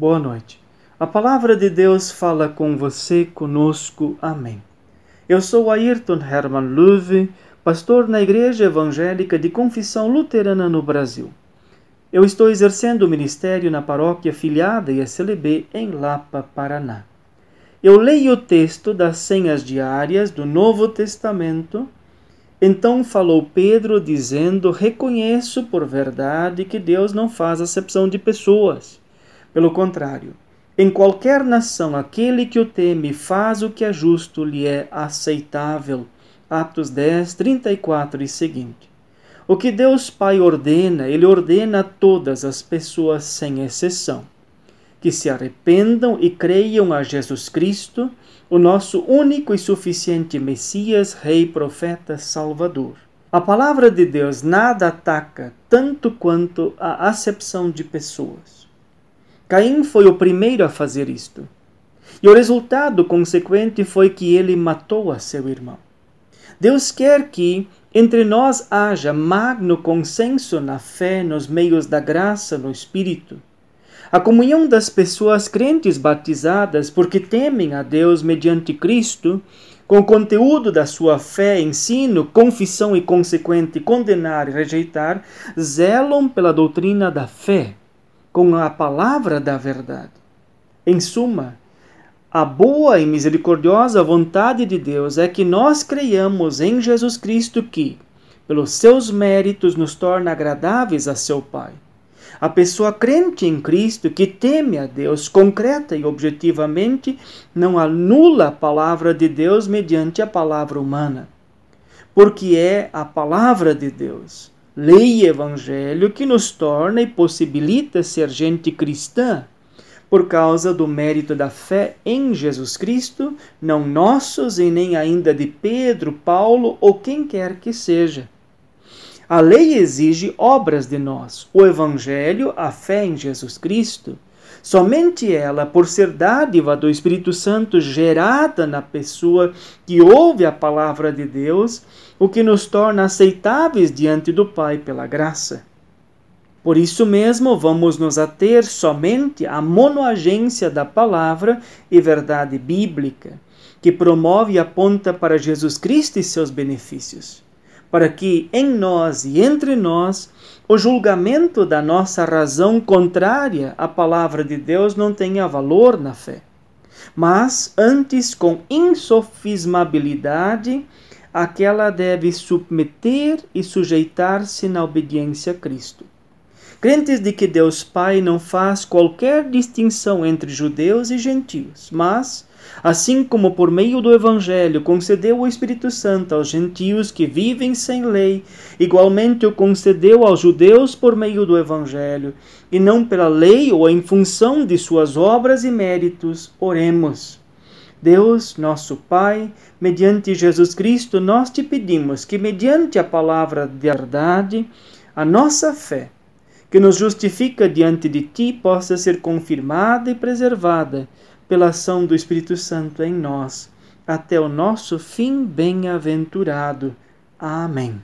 Boa noite. A palavra de Deus fala com você, conosco. Amém. Eu sou Ayrton Herman Luve, pastor na Igreja Evangélica de Confissão Luterana no Brasil. Eu estou exercendo o ministério na paróquia filiada ISLB em Lapa, Paraná. Eu leio o texto das senhas diárias do Novo Testamento. Então falou Pedro, dizendo: Reconheço por verdade que Deus não faz acepção de pessoas. Pelo contrário, em qualquer nação, aquele que o teme faz o que é justo lhe é aceitável. Atos 10, 34 e seguinte. O que Deus Pai ordena, Ele ordena a todas as pessoas sem exceção. Que se arrependam e creiam a Jesus Cristo, o nosso único e suficiente Messias, Rei, Profeta, Salvador. A palavra de Deus nada ataca tanto quanto a acepção de pessoas. Caim foi o primeiro a fazer isto. E o resultado consequente foi que ele matou a seu irmão. Deus quer que entre nós haja magno consenso na fé, nos meios da graça, no Espírito. A comunhão das pessoas crentes batizadas porque temem a Deus mediante Cristo, com o conteúdo da sua fé, ensino, confissão e consequente condenar e rejeitar, zelam pela doutrina da fé, com a palavra da verdade. Em suma, a boa e misericordiosa vontade de Deus é que nós creiamos em Jesus Cristo que, pelos seus méritos, nos torna agradáveis a seu Pai. A pessoa crente em Cristo, que teme a Deus concreta e objetivamente, não anula a palavra de Deus mediante a palavra humana. Porque é a palavra de Deus, lei e evangelho, que nos torna e possibilita ser gente cristã por causa do mérito da fé em Jesus Cristo, não nossos e nem ainda de Pedro, Paulo ou quem quer que seja. A lei exige obras de nós, o Evangelho, a fé em Jesus Cristo. Somente ela, por ser dádiva do Espírito Santo gerada na pessoa que ouve a palavra de Deus, o que nos torna aceitáveis diante do Pai pela graça. Por isso mesmo, vamos nos ater somente à monoagência da palavra e verdade bíblica, que promove e aponta para Jesus Cristo e seus benefícios, para que em nós e entre nós o julgamento da nossa razão contrária à palavra de Deus não tenha valor na fé, mas antes com insofismabilidade aquela deve submeter e sujeitar-se na obediência a Cristo crentes de que Deus Pai não faz qualquer distinção entre judeus e gentios, mas, assim como por meio do Evangelho concedeu o Espírito Santo aos gentios que vivem sem lei, igualmente o concedeu aos judeus por meio do Evangelho, e não pela lei ou em função de suas obras e méritos, oremos. Deus, nosso Pai, mediante Jesus Cristo, nós te pedimos que, mediante a palavra de verdade, a nossa fé, que nos justifica diante de ti possa ser confirmada e preservada pela ação do Espírito Santo em nós, até o nosso fim bem-aventurado. Amém.